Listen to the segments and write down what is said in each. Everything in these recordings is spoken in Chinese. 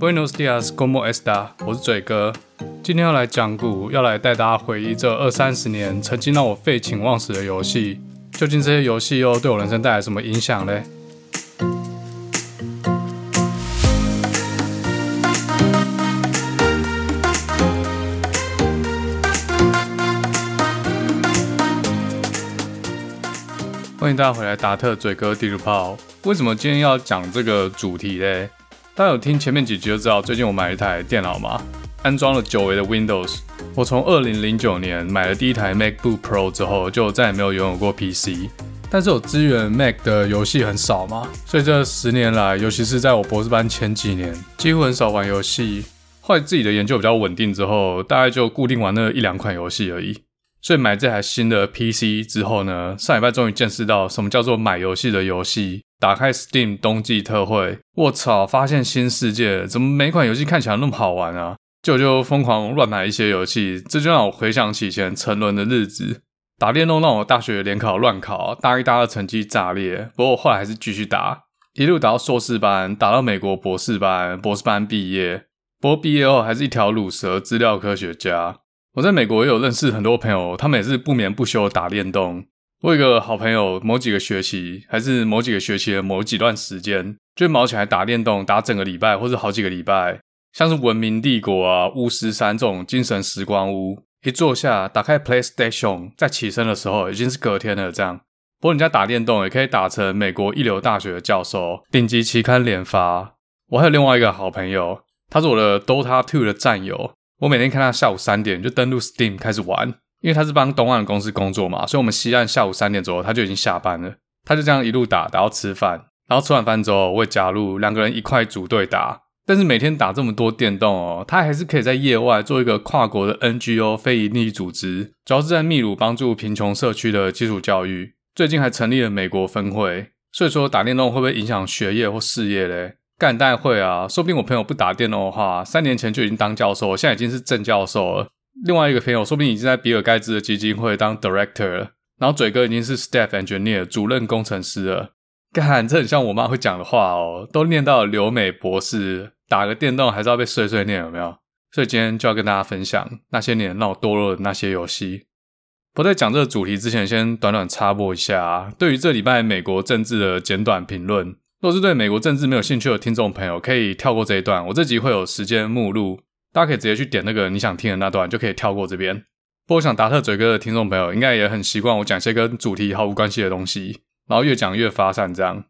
Buenos días, ¿cómo está？我是嘴哥，今天要来讲古，要来带大家回忆这二三十年曾经让我废寝忘食的游戏。究竟这些游戏又对我人生带来什么影响嘞？欢迎大家回来，达特嘴哥地图炮。为什么今天要讲这个主题嘞？大家有听前面几集就知道，最近我买了一台电脑嘛，安装了久违的 Windows。我从二零零九年买了第一台 MacBook Pro 之后，就再也没有拥有过 PC。但是有支援 Mac 的游戏很少嘛，所以这十年来，尤其是在我博士班前几年，几乎很少玩游戏。后来自己的研究比较稳定之后，大概就固定玩那一两款游戏而已。所以买这台新的 PC 之后呢，上礼拜终于见识到什么叫做买游戏的游戏。打开 Steam 冬季特惠，我操！发现新世界，怎么每款游戏看起来那么好玩啊？就就疯狂乱买一些游戏，这就让我回想起以前沉沦的日子。打电动让我大学联考乱考，大一、大二成绩炸裂。不过我后来还是继续打，一路打到硕士班，打到美国博士班，博士班毕业。不过毕业后还是一条卤蛇资料科学家。我在美国也有认识很多朋友，他们也是不眠不休的打电动。我有一个好朋友，某几个学期还是某几个学期的某几段时间，就会卯起来打电动，打整个礼拜或者好几个礼拜。像是《文明帝国》啊，《巫师三》这种精神时光屋，一坐下打开 PlayStation，在起身的时候已经是隔天了。这样，不过人家打电动也可以打成美国一流大学的教授，顶级期刊连发。我还有另外一个好朋友，他是我的 Dota Two 的战友，我每天看他下午三点就登录 Steam 开始玩。因为他是帮东岸的公司工作嘛，所以我们西岸下午三点左右他就已经下班了。他就这样一路打打到吃饭，然后吃完饭之后我会加入两个人一块组队打。但是每天打这么多电动哦，他还是可以在业外做一个跨国的 NGO 非营利组织，主要是在秘鲁帮助贫穷社区的基础教育。最近还成立了美国分会。所以说打电动会不会影响学业或事业嘞？干当然会啊，说不定我朋友不打电动的话，三年前就已经当教授，现在已经是正教授了。另外一个朋友说不定已经在比尔盖茨的基金会当 director 了，然后嘴哥已经是 staff engineer 主任工程师了。干，这很像我妈会讲的话哦，都念到留美博士，打个电动还是要被碎碎念，有没有？所以今天就要跟大家分享那些年让我堕落的那些游戏。不在讲这个主题之前，先短短插播一下，对于这礼拜美国政治的简短评论。若是对美国政治没有兴趣的听众朋友，可以跳过这一段，我这集会有时间目录。大家可以直接去点那个你想听的那段，就可以跳过这边。不过想达特嘴哥的听众朋友应该也很习惯我讲些跟主题毫无关系的东西，然后越讲越发散这样。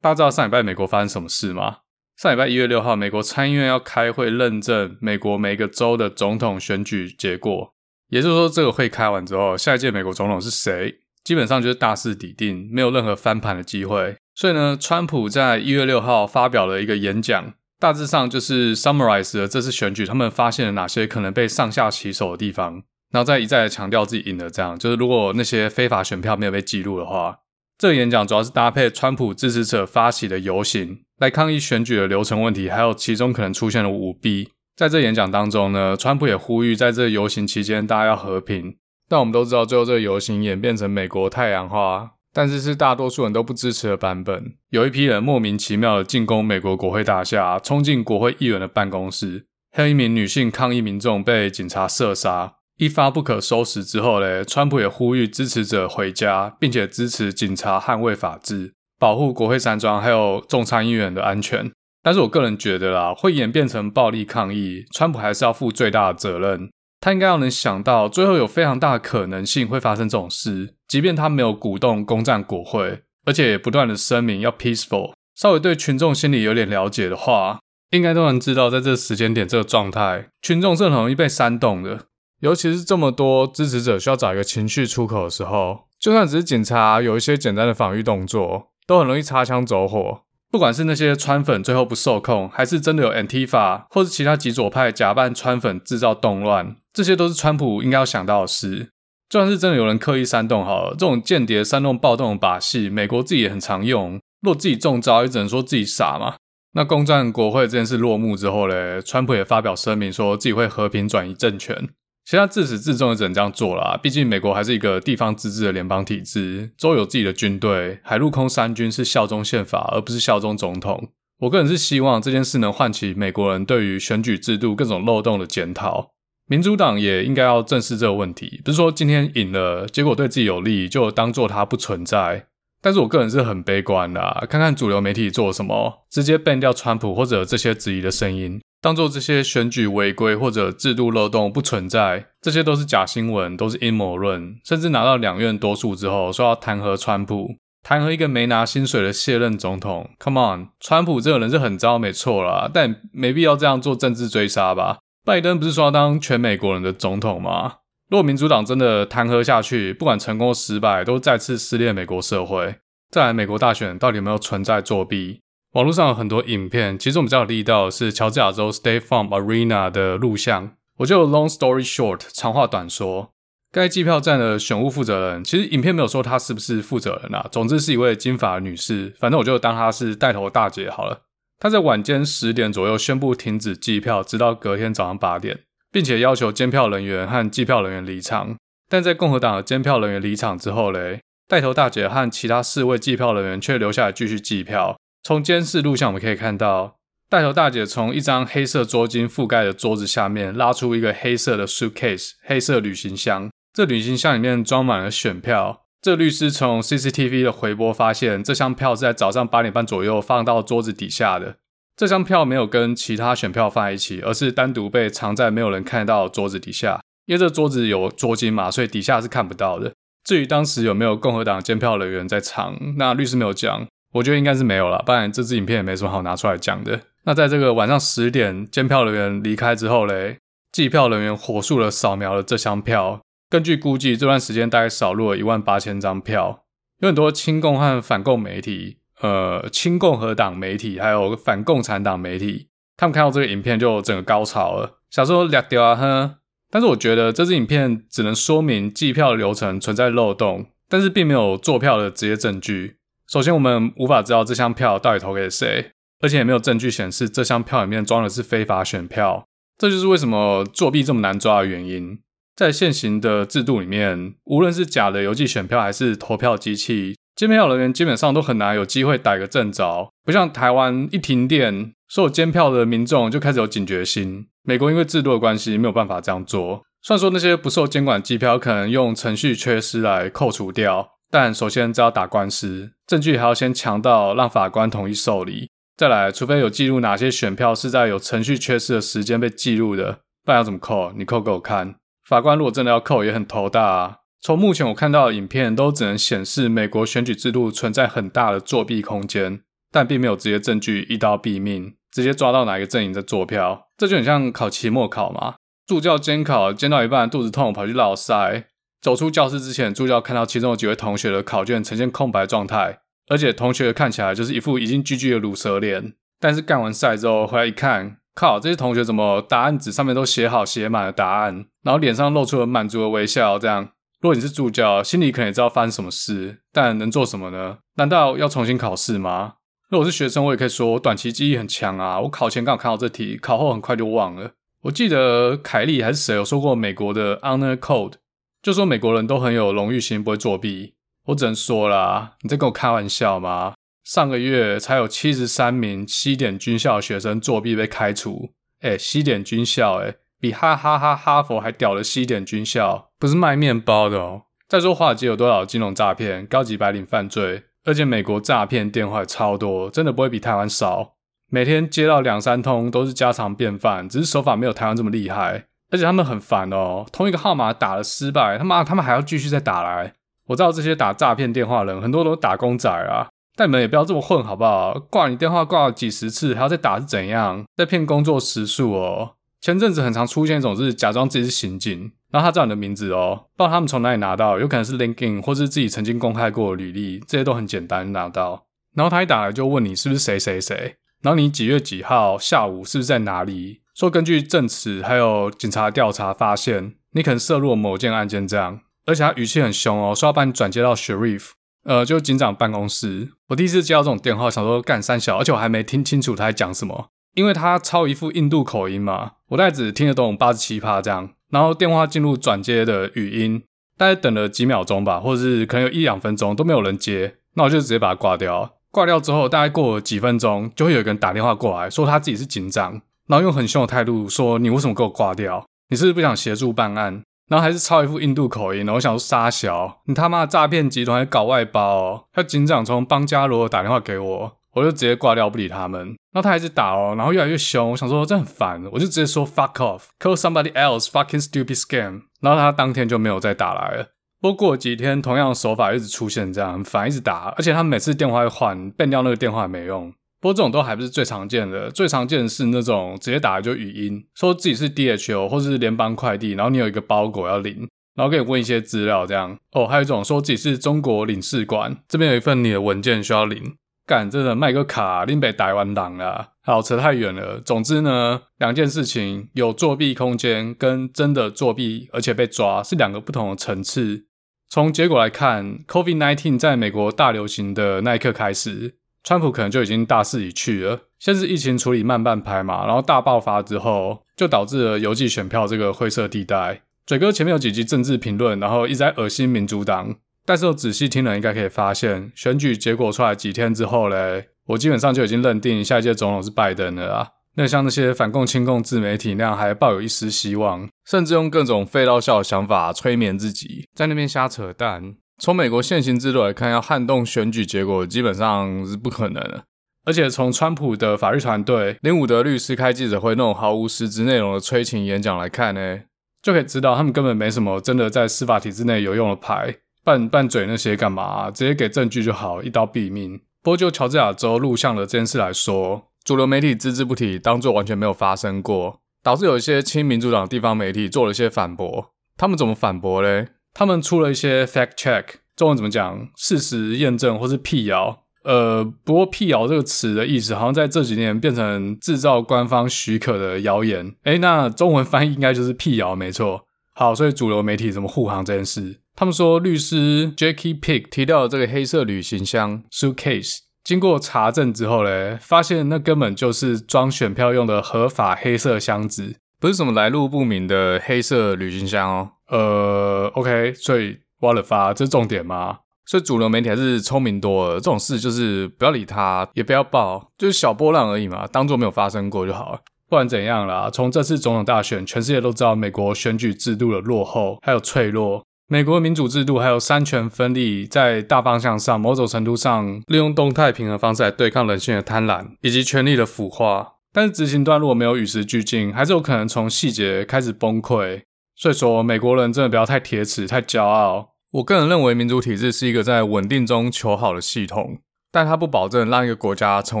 大家知道上礼拜美国发生什么事吗？上礼拜一月六号，美国参议院要开会认证美国每个州的总统选举结果，也就是说，这个会开完之后，下一届美国总统是谁，基本上就是大势已定，没有任何翻盘的机会。所以呢，川普在一月六号发表了一个演讲。大致上就是 summarize 了这次选举，他们发现了哪些可能被上下其手的地方，然后再一再的强调自己赢了。这样就是如果那些非法选票没有被记录的话，这个演讲主要是搭配川普支持者发起的游行来抗议选举的流程问题，还有其中可能出现的舞弊。在这演讲当中呢，川普也呼吁在这游行期间大家要和平。但我们都知道，最后这个游行演变成美国太阳花。但是是大多数人都不支持的版本。有一批人莫名其妙的进攻美国国会大厦，冲进国会议员的办公室，还有一名女性抗议民众被警察射杀，一发不可收拾之后嘞，川普也呼吁支持者回家，并且支持警察捍卫法治，保护国会山庄还有众参议员的安全。但是我个人觉得啦，会演变成暴力抗议，川普还是要负最大的责任。他应该要能想到，最后有非常大的可能性会发生这种事，即便他没有鼓动攻占国会，而且也不断的声明要 peaceful，稍微对群众心理有点了解的话，应该都能知道，在这个时间点这个状态，群众是很容易被煽动的，尤其是这么多支持者需要找一个情绪出口的时候，就算只是警察有一些简单的防御动作，都很容易擦枪走火。不管是那些川粉最后不受控，还是真的有 Antifa 或是其他极左派假扮川粉制造动乱，这些都是川普应该要想到的事。就算是真的有人刻意煽动好了，这种间谍煽动暴动的把戏，美国自己也很常用。若自己中招，也只能说自己傻嘛。那攻占国会这件事落幕之后嘞，川普也发表声明说自己会和平转移政权。其实他自始至终也只能这样做啦，毕竟美国还是一个地方自治的联邦体制，州有自己的军队，海陆空三军是效忠宪法，而不是效忠总统。我个人是希望这件事能唤起美国人对于选举制度各种漏洞的检讨。民主党也应该要正视这个问题，不是说今天赢了，结果对自己有利，就当做它不存在。但是我个人是很悲观的啊，看看主流媒体做什么，直接 ban 掉川普或者这些质疑的声音，当做这些选举违规或者制度漏洞不存在，这些都是假新闻，都是阴谋论，甚至拿到两院多数之后，说要弹劾川普，弹劾一个没拿薪水的卸任总统，Come on，川普这个人是很糟，没错啦，但没必要这样做政治追杀吧。拜登不是说要当全美国人的总统吗？如果民主党真的弹劾下去，不管成功失败，都再次撕裂美国社会。再来，美国大选到底有没有存在作弊？网络上有很多影片，其中比较有力道的是乔治亚州 State Farm Arena 的录像。我就 Long story short，长话短说，该计票站的选务负责人，其实影片没有说他是不是负责人啊。总之是一位金发女士，反正我就当她是带头大姐好了。他在晚间十点左右宣布停止计票，直到隔天早上八点，并且要求监票人员和计票人员离场。但在共和党的监票人员离场之后嘞，带头大姐和其他四位计票人员却留下来继续计票。从监视录像我们可以看到，带头大姐从一张黑色桌巾覆盖的桌子下面拉出一个黑色的 suitcase 黑色旅行箱，这旅行箱里面装满了选票。这律师从 CCTV 的回播发现，这箱票是在早上八点半左右放到桌子底下的。这箱票没有跟其他选票放在一起，而是单独被藏在没有人看到的桌子底下。因为这桌子有桌巾嘛，所以底下是看不到的。至于当时有没有共和党监票人员在场，那律师没有讲，我觉得应该是没有了，不然这支影片也没什么好拿出来讲的。那在这个晚上十点，监票人员离开之后嘞，计票人员火速的扫描了这箱票。根据估计，这段时间大概扫入了一万八千张票。有很多亲共和反共媒体，呃，亲共和党媒体，还有反共产党媒体，他们看到这个影片就整个高潮了，想说俩掉啊哼。但是我觉得这支影片只能说明计票流程存在漏洞，但是并没有作票的直接证据。首先，我们无法知道这箱票到底投给谁，而且也没有证据显示这箱票里面装的是非法选票。这就是为什么作弊这么难抓的原因。在现行的制度里面，无论是假的邮寄选票还是投票机器，监票人员基本上都很难有机会逮个正着。不像台湾一停电，所有监票的民众就开始有警觉心。美国因为制度的关系，没有办法这样做。虽然说那些不受监管机票可能用程序缺失来扣除掉，但首先只要打官司，证据还要先强到让法官同意受理。再来，除非有记录哪些选票是在有程序缺失的时间被记录的，不然要怎么扣？你扣给我看。法官如果真的要扣，也很头大啊。从目前我看到的影片，都只能显示美国选举制度存在很大的作弊空间，但并没有直接证据一刀毙命，直接抓到哪一个阵营在作票。这就很像考期末考嘛，助教监考监到一半肚子痛，跑去落赛。走出教室之前，助教看到其中有几位同学的考卷呈现空白状态，而且同学看起来就是一副已经 GG 的卤蛇脸。但是干完赛之后回来一看，靠，这些同学怎么答案纸上面都写好写满了答案？然后脸上露出了满足的微笑，这样。如果你是助教，心里可能也知道发生什么事，但能做什么呢？难道要重新考试吗？如果是学生，我也可以说，我短期记忆很强啊，我考前刚好看到这题，考后很快就忘了。我记得凯利还是谁有说过美国的 honor code，就说美国人都很有荣誉心，不会作弊。我只能说啦，你在跟我开玩笑吗？上个月才有七十三名西点军校学生作弊被开除，诶，西点军校，诶。比哈哈哈哈佛还屌的西点军校，不是卖面包的哦。再说华尔街有多少金融诈骗、高级白领犯罪，而且美国诈骗电话超多，真的不会比台湾少。每天接到两三通都是家常便饭，只是手法没有台湾这么厉害。而且他们很烦哦，同一个号码打了失败，他妈他们还要继续再打来。我知道这些打诈骗电话的人很多都打工仔啊，但你们也不要这么混好不好？挂你电话挂了几十次，还要再打是怎样？在骗工作时数哦。前阵子很常出现一种，是假装自己是刑警，然后他知道你的名字哦，不知道他们从哪里拿到，有可能是 LinkedIn 或是自己曾经公开过的履历，这些都很简单拿到。然后他一打来就问你是不是谁谁谁，然后你几月几号下午是不是在哪里，说根据证词还有警察调查发现你可能涉入了某件案件这样，而且他语气很凶哦，说要把你转接到 Sheriff，呃，就警长办公室。我第一次接到这种电话，想说干三小，而且我还没听清楚他在讲什么。因为他超一副印度口音嘛，我大概只听得懂八十七趴这样。然后电话进入转接的语音，大概等了几秒钟吧，或者是可能有一两分钟都没有人接，那我就直接把它挂掉。挂掉之后，大概过了几分钟，就会有一个人打电话过来，说他自己是警长，然后用很凶的态度说：“你为什么给我挂掉？你是不是不想协助办案？”然后还是操一副印度口音，然后我想说杀小，你他妈的诈骗集团还搞外包哦！他警长从邦加罗打电话给我，我就直接挂掉不理他们。然后他还是打哦，然后越来越凶，我想说这很烦，我就直接说 fuck off，call somebody else fucking stupid scam。然后他当天就没有再打来了。不过过几天，同样的手法一直出现，这样很烦，一直打，而且他每次电话会换，变掉那个电话也没用。不过这种都还不是最常见的，最常见的是那种直接打来就语音，说自己是 DHL 或是联邦快递，然后你有一个包裹要领，然后给你问一些资料这样。哦，还有一种说自己是中国领事馆，这边有一份你的文件需要领。干，真的卖个卡，拎北台湾党啊！好，扯太远了。总之呢，两件事情，有作弊空间跟真的作弊而且被抓是两个不同的层次。从结果来看，COVID-19 在美国大流行的那一刻开始。川普可能就已经大势已去了，先是疫情处理慢半拍嘛，然后大爆发之后，就导致了邮寄选票这个灰色地带。嘴哥前面有几集政治评论，然后一直在恶心民主党，但是我仔细听了，应该可以发现，选举结果出来几天之后嘞，我基本上就已经认定下一届总统是拜登了啊。那像那些反共亲共自媒体那样，还抱有一丝希望，甚至用各种废到笑的想法催眠自己，在那边瞎扯淡。从美国现行制度来看，要撼动选举结果基本上是不可能的。而且从川普的法律团队林伍德律师开记者会那种毫无实质内容的催情演讲来看呢，就可以知道他们根本没什么真的在司法体制内有用的牌，拌拌嘴那些干嘛？直接给证据就好，一刀毙命。不过就乔治亚州录像的这件事来说，主流媒体只字不提，当作完全没有发生过，导致有一些亲民主党的地方媒体做了一些反驳。他们怎么反驳嘞？他们出了一些 fact check，中文怎么讲？事实验证或是辟谣。呃，不过辟谣这个词的意思，好像在这几年变成制造官方许可的谣言。诶，那中文翻译应该就是辟谣，没错。好，所以主流媒体怎么护航这件事？他们说，律师 Jackie Pick 提到的这个黑色旅行箱 suitcase，经过查证之后嘞，发现那根本就是装选票用的合法黑色箱子，不是什么来路不明的黑色旅行箱哦。呃，OK，所以挖了发，这是重点吗？所以主流媒体还是聪明多了，这种事就是不要理他，也不要报，就是小波浪而已嘛，当做没有发生过就好了。不管怎样啦，从这次总统大选，全世界都知道美国选举制度的落后还有脆弱。美国民主制度还有三权分立，在大方向上，某种程度上利用动态平衡方式来对抗人性的贪婪以及权力的腐化。但是执行端如果没有与时俱进，还是有可能从细节开始崩溃。所以说，美国人真的不要太铁齿、太骄傲。我个人认为，民主体制是一个在稳定中求好的系统，但它不保证让一个国家成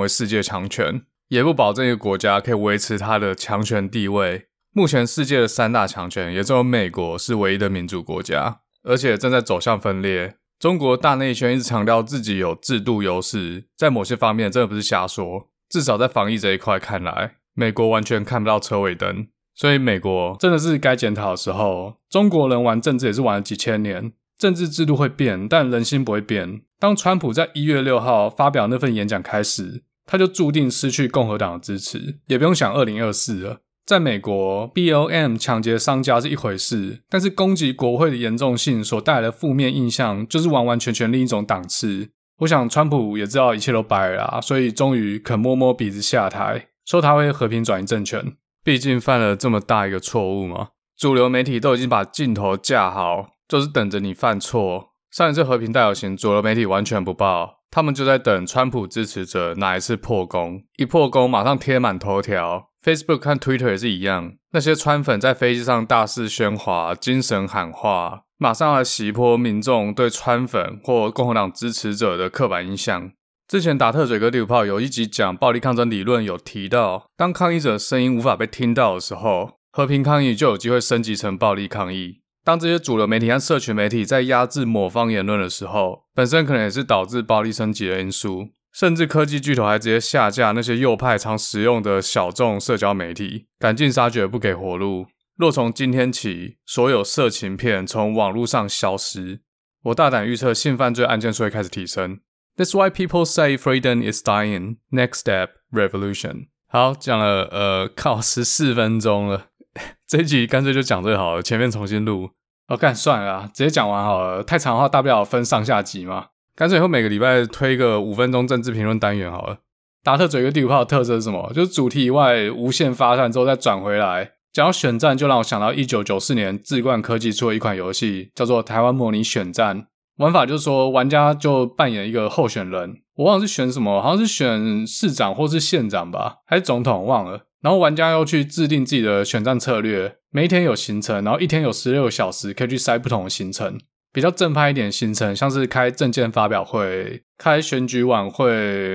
为世界强权，也不保证一个国家可以维持它的强权地位。目前世界的三大强权，也只有美国是唯一的民主国家，而且正在走向分裂。中国大内圈一直强调自己有制度优势，在某些方面真的不是瞎说。至少在防疫这一块看来，美国完全看不到车尾灯。所以，美国真的是该检讨的时候。中国人玩政治也是玩了几千年，政治制度会变，但人心不会变。当川普在一月六号发表那份演讲开始，他就注定失去共和党的支持。也不用想二零二四了。在美国，B O M 抢劫商家是一回事，但是攻击国会的严重性所带来的负面印象，就是完完全全另一种档次。我想，川普也知道一切都白了啦，所以终于肯摸摸鼻子下台，说他会和平转移政权。毕竟犯了这么大一个错误嘛，主流媒体都已经把镜头架好，就是等着你犯错。上一次和平大游行，主流媒体完全不报，他们就在等川普支持者哪一次破功，一破功马上贴满头条。Facebook 和 Twitter 也是一样，那些川粉在飞机上大肆喧哗、精神喊话，马上来洗脱民众对川粉或共和党支持者的刻板印象。之前达特嘴哥地图炮有一集讲暴力抗争理论，有提到，当抗议者声音无法被听到的时候，和平抗议就有机会升级成暴力抗议。当这些主流媒体和社群媒体在压制某方言论的时候，本身可能也是导致暴力升级的因素。甚至科技巨头还直接下架那些右派常使用的小众社交媒体，赶尽杀绝，不给活路。若从今天起，所有色情片从网络上消失，我大胆预测性犯罪案件数会开始提升。That's why people say freedom is dying. Next step, revolution. 好，讲了呃，靠十四分钟了，这一集干脆就讲最好了，前面重新录。哦、干算了啦，直接讲完好了，太长的话大不了分上下集嘛。干脆以后每个礼拜推个五分钟政治评论单元好了。达特嘴哥第五炮的特色是什么？就是主题以外无限发散之后再转回来。讲到选战，就让我想到一九九四年智冠科技出了一款游戏，叫做《台湾模拟选战》。玩法就是说，玩家就扮演一个候选人，我忘了是选什么，好像是选市长或是县长吧，还是总统，忘了。然后玩家要去制定自己的选战策略，每一天有行程，然后一天有十六小时可以去塞不同的行程。比较正派一点行程，像是开政见发表会、开选举晚会，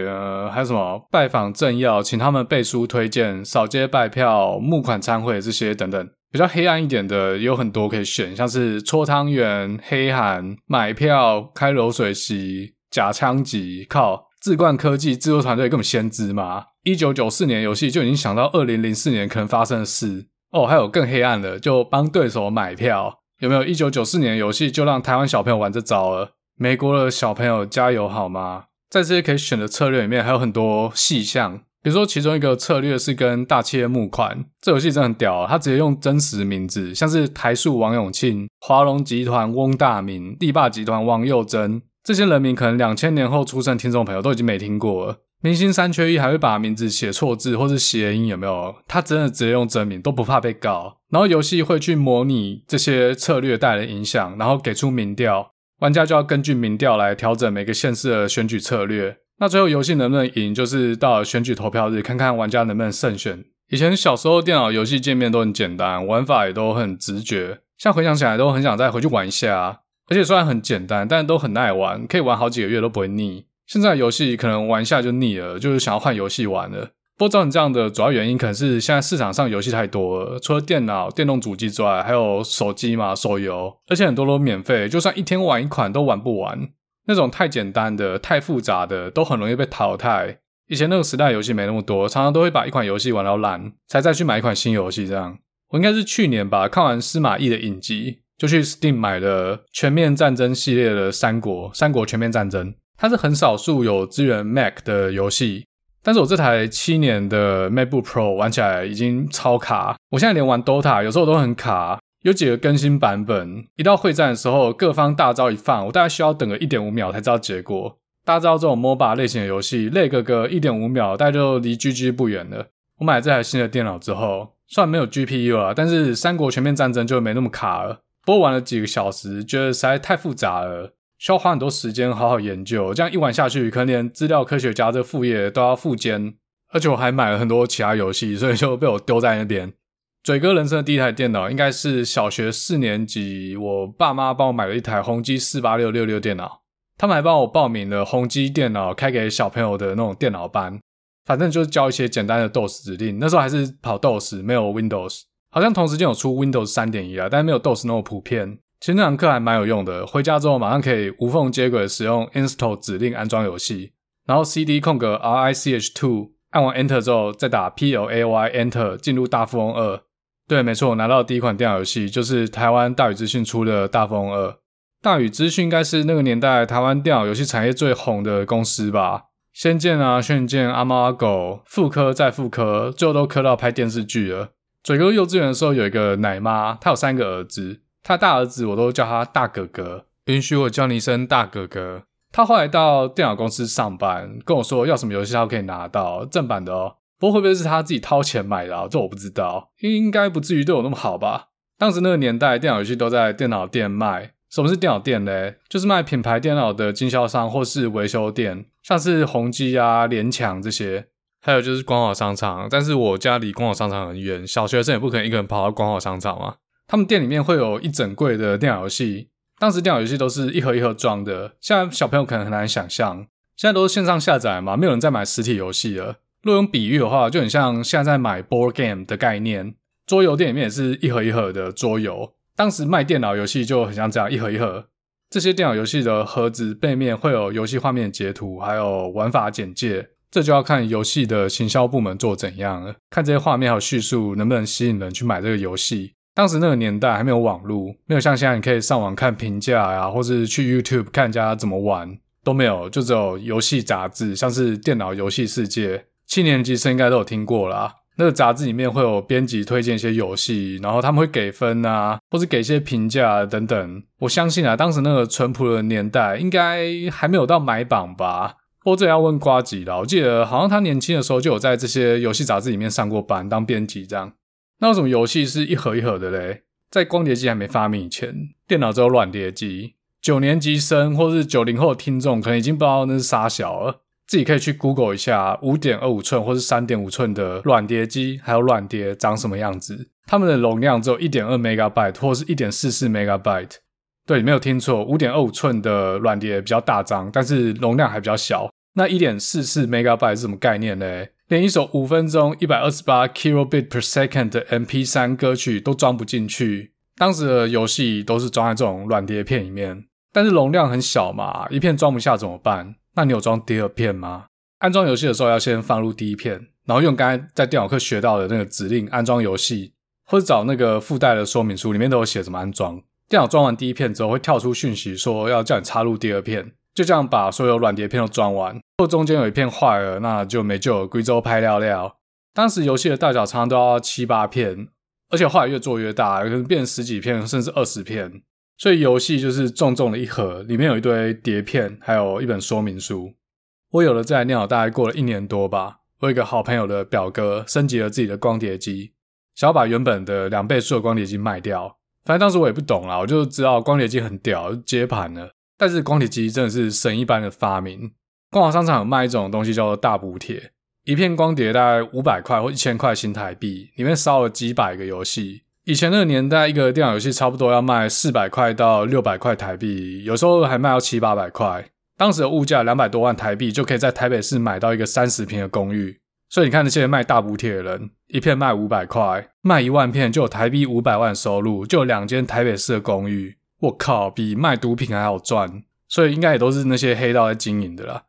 呃，还有什么拜访政要，请他们背书推荐、扫街拜票、募款餐会这些等等。比较黑暗一点的有很多可以选，像是搓汤圆、黑函、买票、开流水席、假枪击。靠，智冠科技制作团队根本先知嘛！一九九四年游戏就已经想到二零零四年可能发生的事哦。还有更黑暗的，就帮对手买票。有没有一九九四年游戏就让台湾小朋友玩这招了？美国的小朋友加油好吗？在这些可以选的策略里面，还有很多细项。比如说，其中一个策略是跟大企业募款，这游戏真的很屌啊！他直接用真实名字，像是台塑王永庆、华龙集团翁大明、力霸集团王佑珍这些人名，可能两千年后出生听众朋友都已经没听过了。明星三缺一还会把名字写错字或是谐音，有没有？他真的直接用真名，都不怕被告。然后游戏会去模拟这些策略带来的影响，然后给出民调，玩家就要根据民调来调整每个县市的选举策略。那最后游戏能不能赢，就是到选举投票日，看看玩家能不能胜选。以前小时候电脑游戏界面都很简单，玩法也都很直觉，像回想起来都很想再回去玩一下。而且虽然很简单，但都很耐玩，可以玩好几个月都不会腻。现在游戏可能玩一下就腻了，就是想要换游戏玩了。不过造成这样的主要原因，可能是现在市场上游戏太多了，除了电脑、电动主机之外，还有手机嘛，手游，而且很多都免费，就算一天玩一款都玩不完。那种太简单的、太复杂的，都很容易被淘汰。以前那个时代游戏没那么多，常常都会把一款游戏玩到烂，才再去买一款新游戏。这样，我应该是去年吧，看完司马懿的影集，就去 Steam 买了《全面战争》系列的《三国》《三国全面战争》。它是很少数有支援 Mac 的游戏，但是我这台七年的 MacBook Pro 玩起来已经超卡。我现在连玩 Dota 有时候都很卡。有几个更新版本，一到会战的时候，各方大招一放，我大概需要等个一点五秒才知道结果。大家知道这种 MOBA 类型的游戏，lag 个个一点五秒，大概就离 GG 不远了。我买了这台新的电脑之后，虽然没有 GPU 了，但是三国全面战争就没那么卡了。不过玩了几个小时，觉得实在太复杂了，需要花很多时间好好研究。这样一玩下去，可能连资料科学家这副业都要副兼，而且我还买了很多其他游戏，所以就被我丢在那边。嘴哥人生的第一台电脑应该是小学四年级，我爸妈帮我买了一台宏基四八六六六电脑，他们还帮我报名了宏基电脑开给小朋友的那种电脑班，反正就是教一些简单的 DOS 指令。那时候还是跑 DOS，没有 Windows，好像同时间有出 Windows 三点一啊，但是没有 DOS 那么普遍。其实那堂课还蛮有用的，回家之后马上可以无缝接轨使用 install 指令安装游戏，然后 CD 空格 RICH2 按完 Enter 之后再打 PLAY Enter 进入大富翁二。对，没错，我拿到第一款电脑游戏就是台湾大宇资讯出的《大富翁二》。大宇资讯应该是那个年代台湾电脑游戏产业最红的公司吧？仙剑啊、轩辕剑、阿猫阿狗，复刻再复刻，最后都磕到拍电视剧了。嘴哥幼稚园的时候有一个奶妈，他有三个儿子，他大儿子我都叫他大哥哥，允许我叫你一声大哥哥。他后来到电脑公司上班，跟我说要什么游戏他都可以拿到正版的哦。不过会不会是他自己掏钱买的啊？这我不知道，应该不至于对我那么好吧？当时那个年代，电脑游戏都在电脑店卖。什么是电脑店呢？就是卖品牌电脑的经销商或是维修店，像是宏基啊、联强这些。还有就是光华商场，但是我家离光华商场很远，小学生也不可能一个人跑到光华商场嘛。他们店里面会有一整柜的电脑游戏，当时电脑游戏都是一盒一盒装的。现在小朋友可能很难想象，现在都是线上下载嘛，没有人在买实体游戏了。若用比喻的话，就很像现在在买 board game 的概念。桌游店里面也是一盒一盒的桌游。当时卖电脑游戏就很像这样一盒一盒。这些电脑游戏的盒子背面会有游戏画面截图，还有玩法简介。这就要看游戏的行销部门做怎样了。看这些画面还有叙述能不能吸引人去买这个游戏。当时那个年代还没有网络，没有像现在你可以上网看评价呀，或是去 YouTube 看人家怎么玩都没有，就只有游戏杂志，像是《电脑游戏世界》。七年级生应该都有听过啦，那个杂志里面会有编辑推荐一些游戏，然后他们会给分啊，或是给一些评价等等。我相信啊，当时那个淳朴的年代，应该还没有到买榜吧。不过这要问瓜吉了，我记得好像他年轻的时候就有在这些游戏杂志里面上过班当编辑这样。那有什么游戏是一盒一盒的嘞？在光碟机还没发明以前，电脑只有软碟机。九年级生或是九零后的听众可能已经不知道那是啥小了。自己可以去 Google 一下五点二五寸或是三点五寸的软碟机，还有软碟长什么样子。它们的容量只有一点二 Megabyte 或是一点四四 Megabyte。对，你没有听错，五点二五寸的软碟比较大张，但是容量还比较小。那一点四四 Megabyte 是什么概念呢？连一首五分钟一百二十八 Kilobit per second 的 MP3 歌曲都装不进去。当时的游戏都是装在这种软碟片里面，但是容量很小嘛，一片装不下怎么办？那你有装第二片吗？安装游戏的时候要先放入第一片，然后用刚才在电脑课学到的那个指令安装游戏，或者找那个附带的说明书，里面都有写怎么安装。电脑装完第一片之后，会跳出讯息说要叫你插入第二片，就这样把所有软碟片都装完。如果中间有一片坏了，那就没救了，贵州拍料料。当时游戏的大小常常都要七八片，而且后来越做越大，可能变十几片，甚至二十片。所以游戏就是重重的一盒，里面有一堆碟片，还有一本说明书。我有了这台电脑，大概过了一年多吧。我一个好朋友的表哥升级了自己的光碟机，想要把原本的两倍速的光碟机卖掉。反正当时我也不懂啦，我就知道光碟机很屌，就接盘了。但是光碟机真的是神一般的发明。光华商场有卖一种东西叫做大补贴，一片光碟大概五百块或一千块新台币，里面烧了几百个游戏。以前那个年代，一个电脑游戏差不多要卖四百块到六百块台币，有时候还卖到七八百块。当时的物价两百多万台币，就可以在台北市买到一个三十坪的公寓。所以你看那些卖大补帖的人，一片卖五百块，卖一万片就有台币五百万收入，就有两间台北市的公寓。我靠，比卖毒品还好赚。所以应该也都是那些黑道在经营的啦。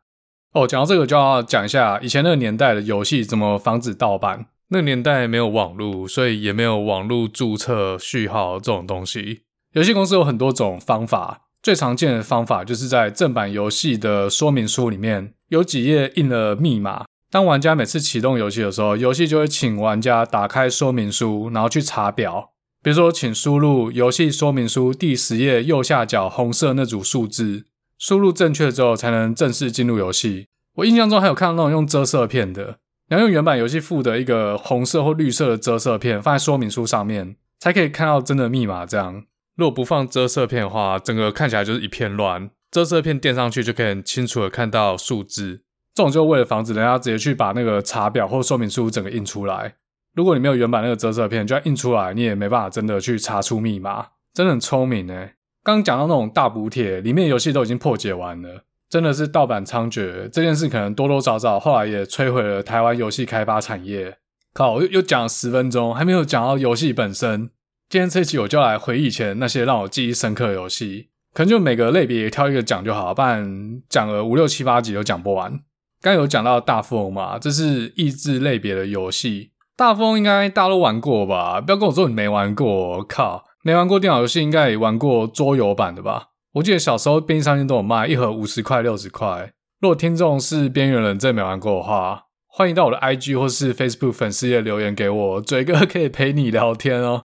哦，讲到这个就要讲一下以前那个年代的游戏怎么防止盗版。那年代没有网络，所以也没有网络注册序号这种东西。游戏公司有很多种方法，最常见的方法就是在正版游戏的说明书里面有几页印了密码。当玩家每次启动游戏的时候，游戏就会请玩家打开说明书，然后去查表。比如说，请输入游戏说明书第十页右下角红色那组数字，输入正确之后才能正式进入游戏。我印象中还有看到那种用遮色片的。你要用原版游戏附的一个红色或绿色的遮色片放在说明书上面，才可以看到真的密码。这样，如果不放遮色片的话，整个看起来就是一片乱。遮色片垫上去就可以很清楚的看到数字。这种就为了防止人家直接去把那个查表或说明书整个印出来。如果你没有原版那个遮色片，就要印出来，你也没办法真的去查出密码。真的很聪明诶。刚刚讲到那种大补帖，里面游戏都已经破解完了。真的是盗版猖獗，这件事可能多多少少后来也摧毁了台湾游戏开发产业。靠，又又讲了十分钟，还没有讲到游戏本身。今天这一期我就来回忆以前那些让我记忆深刻的游戏，可能就每个类别挑一个讲就好，不然讲了五六七八集都讲不完。刚有讲到大富翁嘛，这是益智类别的游戏。大富翁应该大家都玩过吧？不要跟我说你没玩过，靠，没玩过电脑游戏应该也玩过桌游版的吧？我记得小时候便利商店都有卖，一盒五十块、六十块。如果听众是边缘人，真没玩过的话，欢迎到我的 IG 或是 Facebook 粉丝页留言给我，嘴哥可以陪你聊天哦。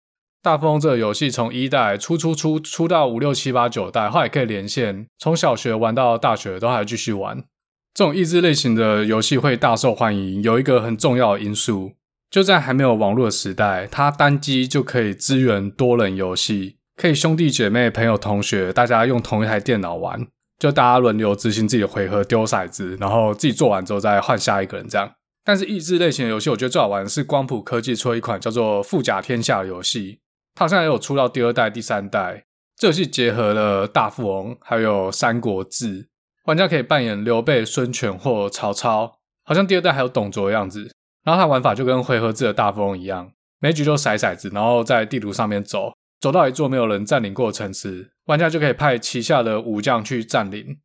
大富翁这个游戏从一代出出出出到五六七八九代，后来可以连线，从小学玩到大学都还继续玩。这种益智类型的游戏会大受欢迎，有一个很重要的因素，就在还没有网络的时代，它单机就可以支援多人游戏。可以兄弟姐妹、朋友、同学，大家用同一台电脑玩，就大家轮流执行自己的回合，丢骰子，然后自己做完之后再换下一个人这样。但是益智类型的游戏，我觉得最好玩的是光谱科技出了一款叫做《富甲天下》的游戏，它好像也有出到第二代、第三代。这游戏结合了大富翁还有三国志，玩家可以扮演刘备、孙权或曹操，好像第二代还有董卓的样子。然后它玩法就跟回合制的大富翁一样，每局就骰骰子，然后在地图上面走。走到一座没有人占领过的城池，玩家就可以派旗下的武将去占领。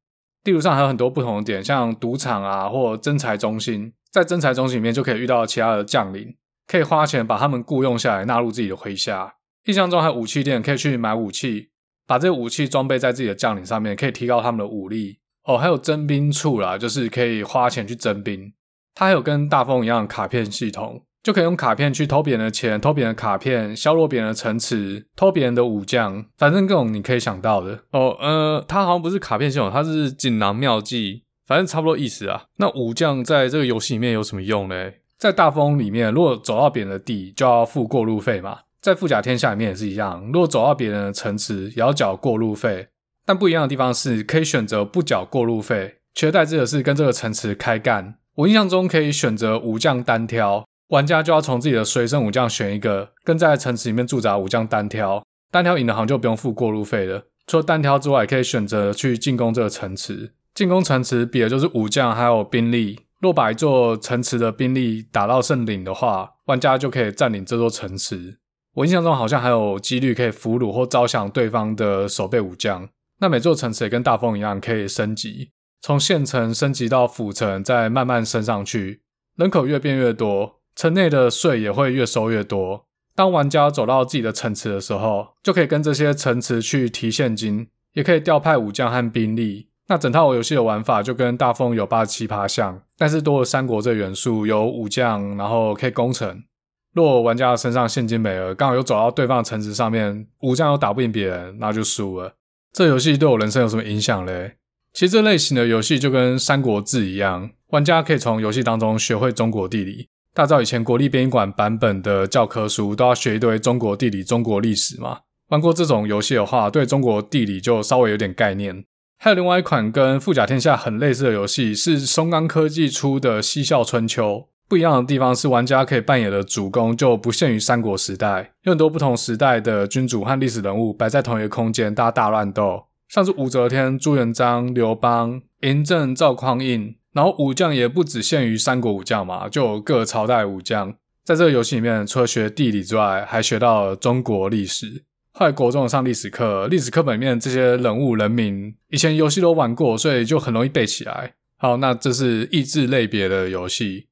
地图上还有很多不同的点，像赌场啊，或征财中心。在征财中心里面就可以遇到其他的将领，可以花钱把他们雇佣下来，纳入自己的麾下。印象中还有武器店，可以去买武器，把这个武器装备在自己的将领上面，可以提高他们的武力。哦，还有征兵处啦，就是可以花钱去征兵。它还有跟大风一样卡片系统。就可以用卡片去偷别人的钱、偷别人的卡片、削弱别人的城池、偷别人的武将，反正各种你可以想到的。哦，呃，它好像不是卡片系统，它是锦囊妙计，反正差不多意思啊。那武将在这个游戏里面有什么用呢？在大富翁里面，如果走到别人的地，就要付过路费嘛。在富甲天下里面也是一样，如果走到别人的城池，也要缴过路费。但不一样的地方是，可以选择不缴过路费，取而代之的是跟这个城池开干。我印象中可以选择武将单挑，玩家就要从自己的随身武将选一个，跟在城池里面驻扎武将单挑。单挑赢的好像就不用付过路费了。除了单挑之外，也可以选择去进攻这个城池。进攻城池比的就是武将还有兵力。若把一座城池的兵力打到胜领的话，玩家就可以占领这座城池。我印象中好像还有几率可以俘虏或招降对方的守备武将。那每座城池也跟大风一样，可以升级，从县城升级到府城，再慢慢升上去。人口越变越多，城内的税也会越收越多。当玩家走到自己的城池的时候，就可以跟这些城池去提现金，也可以调派武将和兵力。那整套游戏的玩法就跟大风有八十七趴像，但是多了三国这元素，有武将，然后可以攻城。若玩家身上现金没了，刚好又走到对方的城池上面，武将又打不赢别人，那就输了。这游戏对我人生有什么影响嘞？其实这类型的游戏就跟《三国志》一样，玩家可以从游戏当中学会中国地理。大家以前国立编译馆版本的教科书都要学一堆中国地理、中国历史嘛。玩过这种游戏的话，对中国地理就稍微有点概念。还有另外一款跟《富甲天下》很类似的游戏，是松冈科技出的《嬉笑春秋》。不一样的地方是，玩家可以扮演的主公就不限于三国时代，有很多不同时代的君主和历史人物摆在同一个空间，大家大乱斗。像是武则天、朱元璋、刘邦、嬴政、赵匡胤，然后武将也不只限于三国武将嘛，就有各朝代武将。在这个游戏里面，除了学地理之外，还学到了中国历史。后来国中上历史课，历史课本里面这些人物人名，以前游戏都玩过，所以就很容易背起来。好，那这是益智类别的游戏。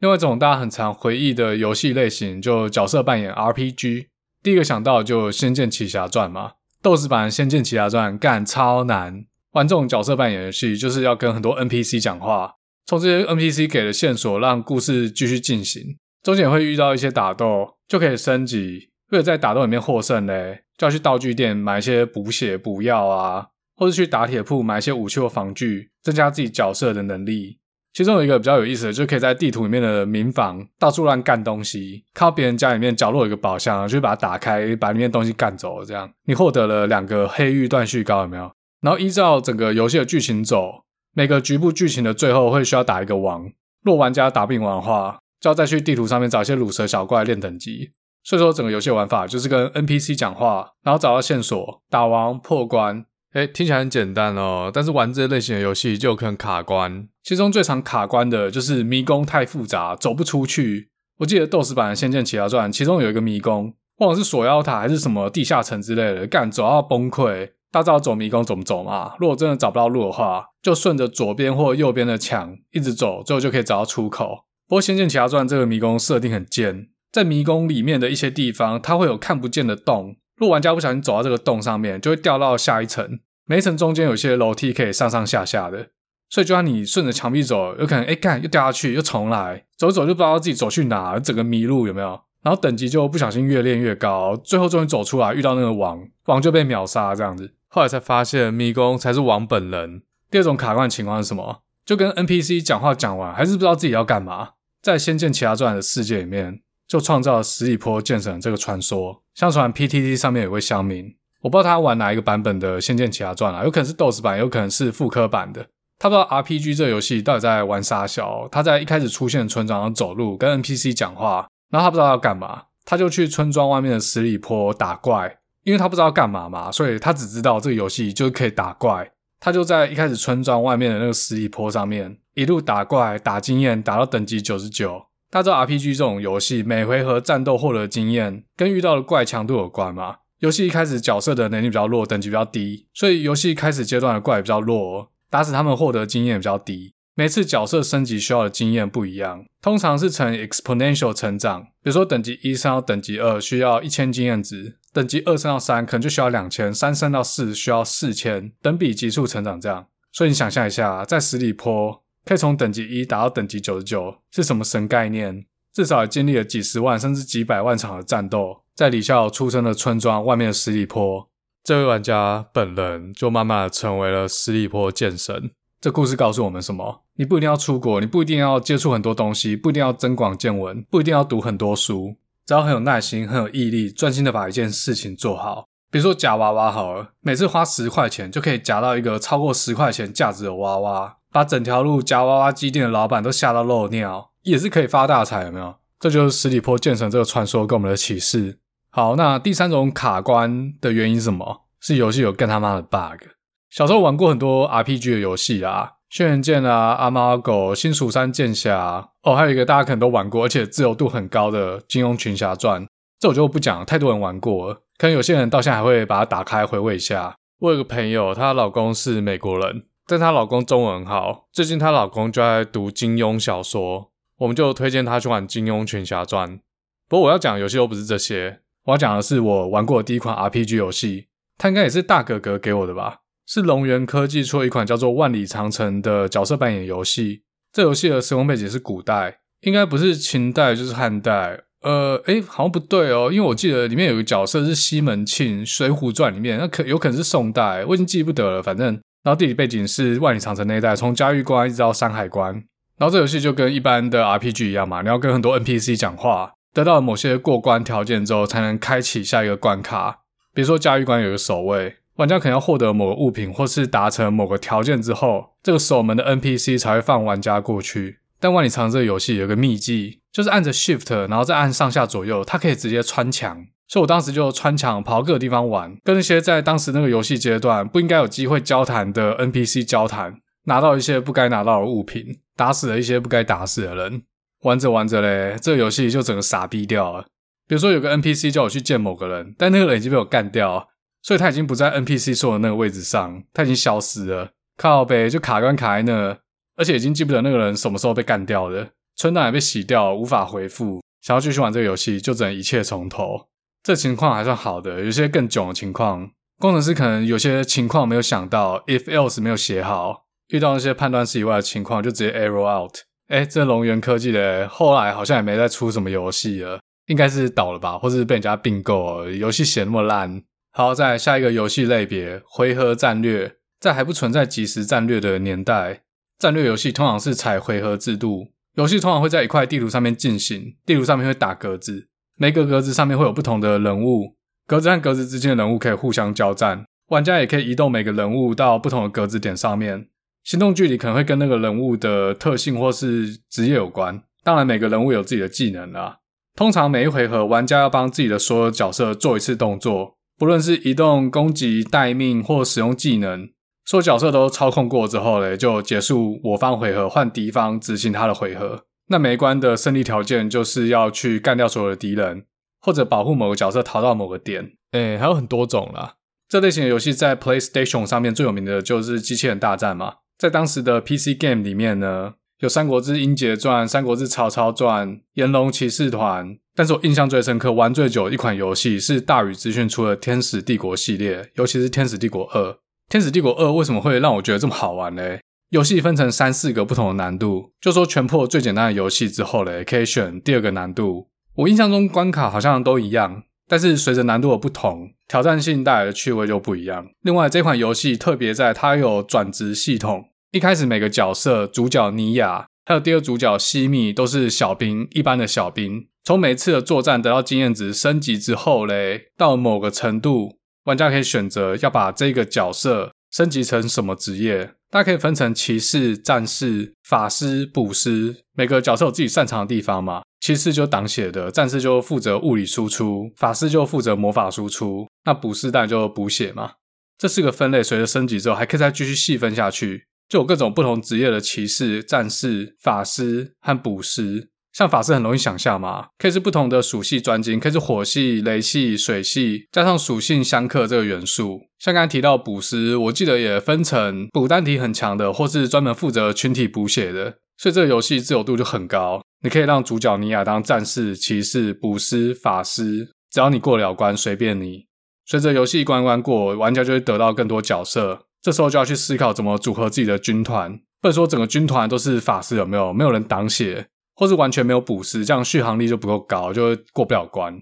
另外一种大家很常回忆的游戏类型，就角色扮演 RPG。第一个想到就《仙剑奇侠传》嘛，DOS 版《仙剑奇侠传》干超难。玩这种角色扮演游戏，就是要跟很多 NPC 讲话，从这些 NPC 给的线索，让故事继续进行。中间会遇到一些打斗，就可以升级。为了在打斗里面获胜嘞，就要去道具店买一些补血补药啊，或者去打铁铺买一些武器或防具，增加自己角色的能力。其中有一个比较有意思的，就可以在地图里面的民房到处乱干东西，靠别人家里面角落有一个宝箱，就把它打开，把里面东西干走，这样你获得了两个黑玉断续膏，有没有？然后依照整个游戏的剧情走，每个局部剧情的最后会需要打一个王，若玩家打不赢的话，就要再去地图上面找一些鲁蛇小怪练等级。所以说，整个游戏玩法就是跟 NPC 讲话，然后找到线索，打王破关。诶，听起来很简单哦，但是玩这类型的游戏就有可能卡关。其中最常卡关的就是迷宫太复杂，走不出去。我记得 DOS 版的《仙剑奇侠传》，其中有一个迷宫，忘了是锁妖塔还是什么地下城之类的，干走到崩溃。大家知道走迷宫怎么走嘛？如果真的找不到路的话，就顺着左边或右边的墙一直走，最后就可以找到出口。不过《仙剑奇侠传》这个迷宫设定很贱。在迷宫里面的一些地方，它会有看不见的洞。若玩家不小心走到这个洞上面，就会掉到下一层。每一层中间有些楼梯可以上上下下的，所以就算你顺着墙壁走，有可能哎干又掉下去，又重来，走一走就不知道自己走去哪，整个迷路有没有？然后等级就不小心越练越高，最后终于走出来，遇到那个王，王就被秒杀这样子。后来才发现迷宫才是王本人。第二种卡关情况是什么？就跟 NPC 讲话讲完，还是不知道自己要干嘛。在《仙剑奇侠传》的世界里面。就创造了十里坡剑神这个传说。相传 PTT 上面有位乡民，我不知道他玩哪一个版本的《仙剑奇侠传》啊，有可能是 DOS 版，有可能是复刻版的。他不知道 RPG 这游戏到底在玩啥小。他在一开始出现村庄走路，跟 NPC 讲话，然后他不知道要干嘛，他就去村庄外面的十里坡打怪。因为他不知道干嘛嘛，所以他只知道这个游戏就是可以打怪。他就在一开始村庄外面的那个十里坡上面一路打怪，打经验，打到等级九十九。大家知道 RPG 这种游戏，每回合战斗获得经验跟遇到的怪强度有关嘛？游戏一开始角色的能力比较弱，等级比较低，所以游戏开始阶段的怪比较弱，打死他们获得经验比较低。每次角色升级需要的经验不一样，通常是呈 exponential 成长。比如说等级一升到等级二需要一千经验值，等级二升到三可能就需要两千，三升到四需要四千，等比急速成长这样。所以你想象一下，在十里坡。可以从等级一打到等级九十九，是什么神概念？至少也经历了几十万甚至几百万场的战斗。在李逍遥出生的村庄外面的十里坡，这位玩家本人就慢慢的成为了十里坡剑神。这故事告诉我们什么？你不一定要出国，你不一定要接触很多东西，不一定要增广见闻，不一定要读很多书，只要很有耐心、很有毅力，专心的把一件事情做好。比如说夹娃娃好了，每次花十块钱就可以夹到一个超过十块钱价值的娃娃，把整条路夹娃娃机店的老板都吓到漏尿，也是可以发大财，有没有？这就是十里坡剑神这个传说给我们的启示。好，那第三种卡关的原因是什么？是游戏有更他妈的 bug。小时候玩过很多 RPG 的游戏啊，轩辕剑啊、阿猫阿狗、新蜀山剑侠，哦，还有一个大家可能都玩过，而且自由度很高的《金庸群侠传》，这我就不讲，太多人玩过了，可能有些人到现在还会把它打开回味一下。我有个朋友，她老公是美国人，但她老公中文很好，最近她老公就在读金庸小说，我们就推荐她去玩《金庸群侠传》。不过我要讲的游戏又不是这些，我要讲的是我玩过的第一款 RPG 游戏，它应该也是大哥哥给我的吧。是龙源科技出了一款叫做《万里长城》的角色扮演游戏。这游戏的时空背景是古代，应该不是秦代就是汉代。呃，诶，好像不对哦，因为我记得里面有个角色是西门庆，《水浒传》里面，那可有可能是宋代，我已经记不得了。反正，然后地理背景是万里长城那一带，从嘉峪关一直到山海关。然后这游戏就跟一般的 RPG 一样嘛，你要跟很多 NPC 讲话，得到某些过关条件之后，才能开启下一个关卡。比如说嘉峪关有个守卫。玩家可能要获得某个物品，或是达成某个条件之后，这个守门的 NPC 才会放玩家过去。但万里长城这个游戏有个秘技，就是按着 Shift，然后再按上下左右，它可以直接穿墙。所以我当时就穿墙跑到各个地方玩，跟那些在当时那个游戏阶段不应该有机会交谈的 NPC 交谈，拿到一些不该拿到的物品，打死了一些不该打死的人。玩着玩着嘞，这个游戏就整个傻逼掉了。比如说有个 NPC 叫我去见某个人，但那个人已经被我干掉。所以他已经不在 NPC 说的那个位置上，他已经消失了。靠北就卡关卡在那，而且已经记不得那个人什么时候被干掉的，存档也被洗掉，无法回复。想要继续玩这个游戏，就只能一切从头。这情况还算好的，有些更囧的情况，工程师可能有些情况没有想到，if else 没有写好，遇到那些判断式以外的情况，就直接 error out。诶，这龙源科技的后来好像也没再出什么游戏了，应该是倒了吧，或是被人家并购了，游戏写那么烂。好，再下一个游戏类别，回合战略。在还不存在即时战略的年代，战略游戏通常是采回合制度。游戏通常会在一块地图上面进行，地图上面会打格子，每个格子上面会有不同的人物，格子和格子之间的人物可以互相交战，玩家也可以移动每个人物到不同的格子点上面，行动距离可能会跟那个人物的特性或是职业有关。当然，每个人物有自己的技能啦。通常每一回合，玩家要帮自己的所有角色做一次动作。不论是移动、攻击、待命或使用技能，所有角色都操控过之后嘞，就结束我方回合，换敌方执行他的回合。那每一关的胜利条件就是要去干掉所有的敌人，或者保护某个角色逃到某个点。诶，还有很多种啦。这类型的游戏在 PlayStation 上面最有名的就是机器人大战嘛。在当时的 PC Game 里面呢，有《三国志英杰传》《三国志曹操传》《炎龙骑士团》。但是我印象最深刻、玩最久的一款游戏是大宇资讯出的《天使帝国》系列，尤其是《天使帝国二》。《天使帝国二》为什么会让我觉得这么好玩呢？游戏分成三四个不同的难度，就说全破最简单的游戏之后嘞，可以选第二个难度。我印象中关卡好像都一样，但是随着难度的不同，挑战性带来的趣味就不一样。另外，这款游戏特别在它有转职系统，一开始每个角色主角尼亚，还有第二主角西米都是小兵，一般的小兵。从每次的作战得到经验值升级之后嘞，到某个程度，玩家可以选择要把这个角色升级成什么职业。大家可以分成骑士、战士、法师、补师，每个角色有自己擅长的地方嘛。骑士就挡血的，战士就负责物理输出，法师就负责魔法输出，那补师当然就补血嘛。这四个分类随着升级之后，还可以再继续细分下去，就有各种不同职业的骑士、战士、法师和补师。像法师很容易想象嘛，可以是不同的属性专精，可以是火系、雷系、水系，加上属性相克这个元素。像刚才提到补师，我记得也分成补单体很强的，或是专门负责群体补血的。所以这个游戏自由度就很高，你可以让主角尼亚当战士、骑士、补师、法师，只要你过了关，随便你。随着游戏关关过，玩家就会得到更多角色，这时候就要去思考怎么组合自己的军团。不能说整个军团都是法师，有没有？没有人挡血。或是完全没有补师，这样续航力就不够高，就会过不了关。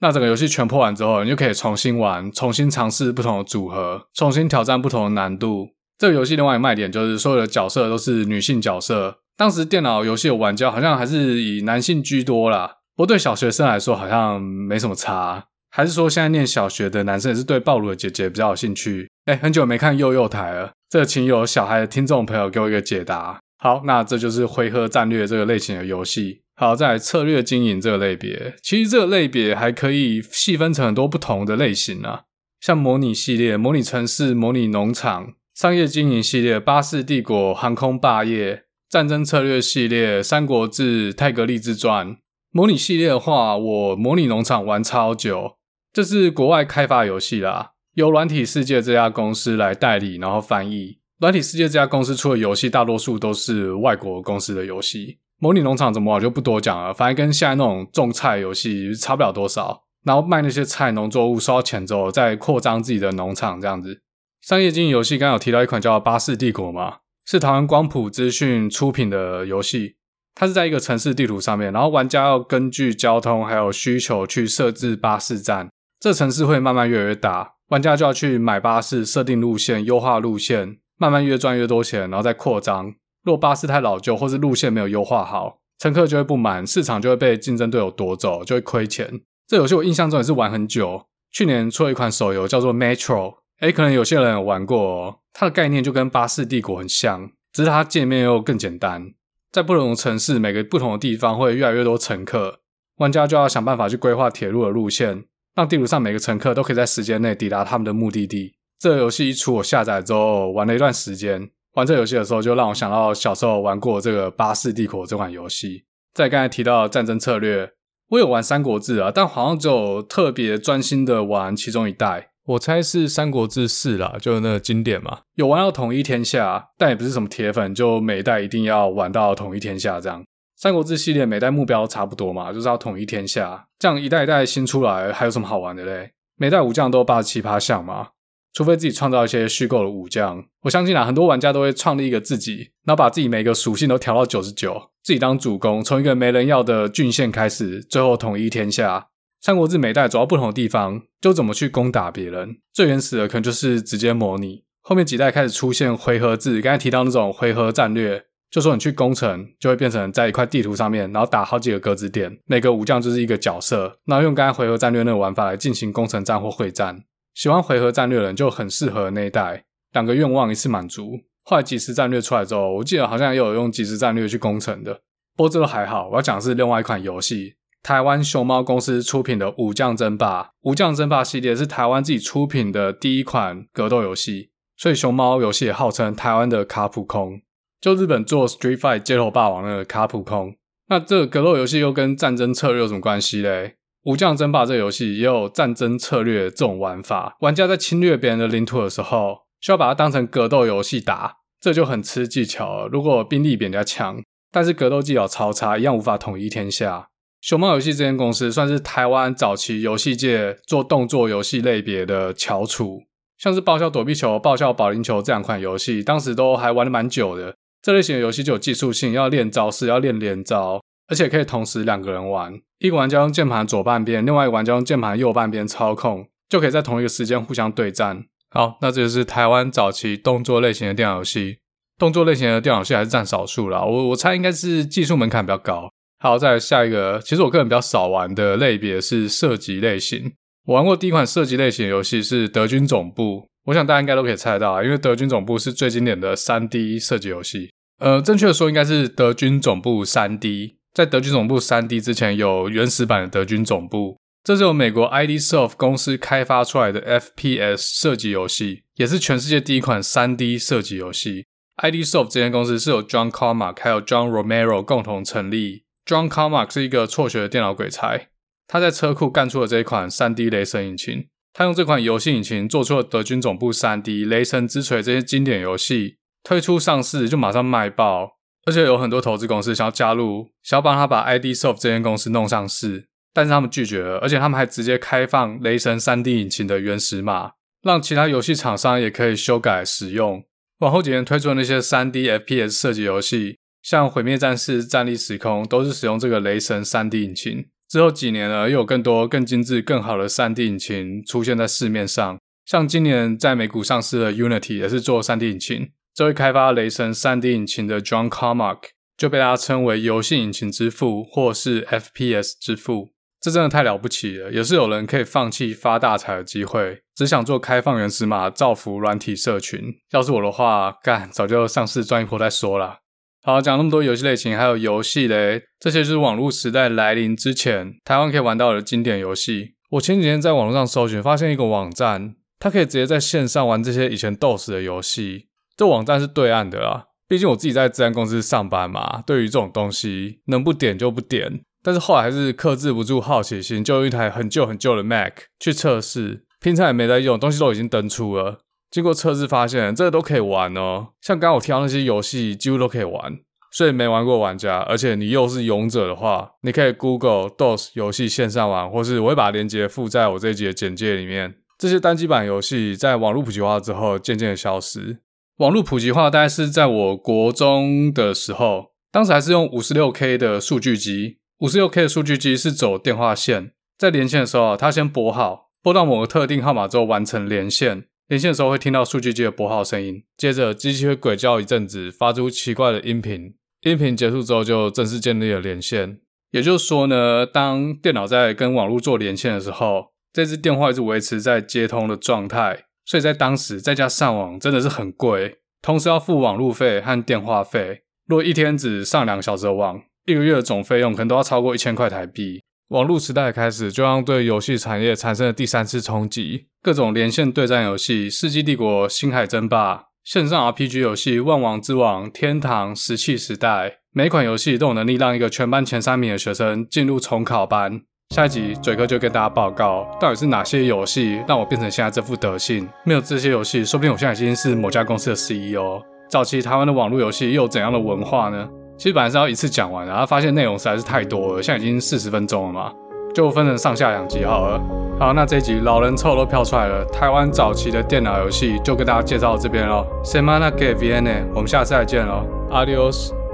那整个游戏全破完之后，你就可以重新玩，重新尝试不同的组合，重新挑战不同的难度。这个游戏另外一个卖点就是所有的角色都是女性角色。当时电脑游戏的玩家好像还是以男性居多啦，不过对小学生来说好像没什么差。还是说现在念小学的男生也是对暴露的姐姐比较有兴趣？哎，很久没看幼幼台了，这个请有小孩的听众朋友给我一个解答。好，那这就是回合战略这个类型的游戏。好，再来策略经营这个类别，其实这个类别还可以细分成很多不同的类型啊，像模拟系列、模拟城市、模拟农场、商业经营系列、巴士帝国、航空霸业、战争策略系列、三国志、泰格利之传。模拟系列的话，我模拟农场玩超久，这是国外开发游戏啦，由软体世界这家公司来代理，然后翻译。软体世界这家公司出的游戏，大多数都是外国公司的游戏。模拟农场怎么玩就不多讲了，反正跟现在那种种菜游戏差不了多少。然后卖那些菜农作物收到钱之后，再扩张自己的农场这样子。商业经营游戏刚刚有提到一款叫《巴士帝国》嘛，是台湾光谱资讯出品的游戏。它是在一个城市地图上面，然后玩家要根据交通还有需求去设置巴士站。这城市会慢慢越来越大，玩家就要去买巴士、设定路线、优化路线，慢慢越赚越多钱，然后再扩张。若巴士太老旧，或是路线没有优化好，乘客就会不满，市场就会被竞争对手夺走，就会亏钱。这游戏我印象中也是玩很久，去年出了一款手游叫做 Metro，诶，可能有些人有玩过哦。它的概念就跟巴士帝国很像，只是它界面又更简单。在不同的城市，每个不同的地方会越来越多乘客，玩家就要想办法去规划铁路的路线，让地图上每个乘客都可以在时间内抵达他们的目的地。这个游戏一出，我下载之后玩了一段时间。玩这游戏的时候，就让我想到小时候玩过这个《巴士帝国》这款游戏。在刚才提到战争策略，我有玩《三国志》啊，但好像只有特别专心的玩其中一代。我猜是《三国志四》啦，就是那个经典嘛。有玩到统一天下，但也不是什么铁粉，就每一代一定要玩到统一天下这样。《三国志》系列每代目标差不多嘛，就是要统一天下。这样一代一代新出来，还有什么好玩的嘞？每代武将都八十七趴像嘛。除非自己创造一些虚构的武将，我相信啊，很多玩家都会创立一个自己，然后把自己每个属性都调到九十九，自己当主公，从一个没人要的郡县开始，最后统一天下。三国志每代走到不同的地方，就怎么去攻打别人。最原始的可能就是直接模拟，后面几代开始出现回合制，刚才提到那种回合战略，就说你去攻城，就会变成在一块地图上面，然后打好几个格子点，每个武将就是一个角色，然后用刚才回合战略那个玩法来进行攻城战或会战。喜欢回合战略的人就很适合那一代，两个愿望一次满足。后来即时战略出来之后，我记得好像也有用即时战略去攻城的，不过这都还好。我要讲的是另外一款游戏，台湾熊猫公司出品的《武将争霸》。《武将争霸》系列是台湾自己出品的第一款格斗游戏，所以熊猫游戏也号称台湾的卡普空，就日本做 Street Fight 街头霸王那个卡普空。那这个格斗游戏又跟战争策略有什么关系嘞？武将争霸这游戏也有战争策略这种玩法，玩家在侵略别人的领土的时候，需要把它当成格斗游戏打，这就很吃技巧。如果兵力比人家强，但是格斗技巧超差，一样无法统一天下。熊猫游戏这间公司算是台湾早期游戏界做动作游戏类别的翘楚，像是爆笑躲避球、爆笑保龄球这两款游戏，当时都还玩得蛮久的。这类型的游戏就有技术性，要练招式，要练连招。而且可以同时两个人玩，一个玩家用键盘左半边，另外一个玩家用键盘右半边操控，就可以在同一个时间互相对战。好，那这就是台湾早期动作类型的电脑游戏。动作类型的电脑游戏还是占少数啦，我我猜应该是技术门槛比较高。好，再来下一个，其实我个人比较少玩的类别是射击类型。我玩过第一款射击类型的游戏是《德军总部》，我想大家应该都可以猜得到啊，因为《德军总部》是最经典的三 D 射击游戏。呃，正确的说应该是《德军总部三 D》。在德军总部 3D 之前，有原始版的德军总部，这是由美国 ID Soft 公司开发出来的 FPS 射击游戏，也是全世界第一款 3D 射击游戏。ID Soft 这间公司是由 John Carmack 还有 John Romero 共同成立。John Carmack 是一个辍学的电脑鬼才，他在车库干出了这一款 3D 雷神引擎。他用这款游戏引擎做出了德军总部 3D、雷神之锤这些经典游戏，推出上市就马上卖爆。而且有很多投资公司想要加入，想要帮他把 ID Soft 这间公司弄上市，但是他们拒绝了。而且他们还直接开放雷神 3D 引擎的原始码，让其他游戏厂商也可以修改使用。往后几年推出的那些 3D FPS 射击游戏，像《毁灭战士》《战栗时空》都是使用这个雷神 3D 引擎。之后几年呢，又有更多更精致、更好的 3D 引擎出现在市面上。像今年在美股上市的 Unity 也是做 3D 引擎。这位开发雷神 3D 引擎的 John Carmack 就被大家称为游戏引擎之父，或是 FPS 之父。这真的太了不起了！也是有人可以放弃发大财的机会，只想做开放原始码，造福软体社群。要是我的话，干早就上市赚一波再说了。好，讲那么多游戏类型，还有游戏嘞，这些就是网络时代来临之前，台湾可以玩到的经典游戏。我前几天在网络上搜寻，发现一个网站，它可以直接在线上玩这些以前 DOS 的游戏。这网站是对岸的啦，毕竟我自己在资安公司上班嘛，对于这种东西，能不点就不点。但是后来还是克制不住好奇心，就用一台很旧很旧的 Mac 去测试，平常也没在用，东西都已经登出了。经过测试发现，这个都可以玩哦。像刚刚我提到那些游戏，几乎都可以玩。所以没玩过玩家，而且你又是勇者的话，你可以 Google DOS 游戏线上玩，或是我会把链接附在我这一集的简介里面。这些单机版游戏在网络普及化之后，渐渐的消失。网络普及化大概是在我国中的时候，当时还是用五十六 K 的数据机。五十六 K 的数据机是走电话线，在连线的时候，它先拨号，拨到某个特定号码之后完成连线。连线的时候会听到数据机的拨号声音，接着机器会鬼叫一阵子，发出奇怪的音频。音频结束之后，就正式建立了连线。也就是说呢，当电脑在跟网络做连线的时候，这支电话一直维持在接通的状态。所以在当时在家上网真的是很贵，同时要付网路费和电话费。若一天只上两小时的网，一个月的总费用可能都要超过一千块台币。网络时代开始，就让对游戏产业产生了第三次冲击。各种连线对战游戏，《世纪帝国》《星海争霸》，线上 RPG 游戏《万王之王》《天堂》《石器时代》，每款游戏都有能力让一个全班前三名的学生进入重考班。下一集嘴哥就跟大家报告，到底是哪些游戏让我变成现在这副德性？没有这些游戏，说不定我现在已经是某家公司的 CEO。早期台湾的网络游戏又有怎样的文化呢？其实本来是要一次讲完的，然后发现内容实在是太多了，现在已经四十分钟了嘛，就分成上下两集好了。好，那这一集老人臭都飘出来了，台湾早期的电脑游戏就跟大家介绍到这边喽。Semana que viene，我们下次再见喽，Adios。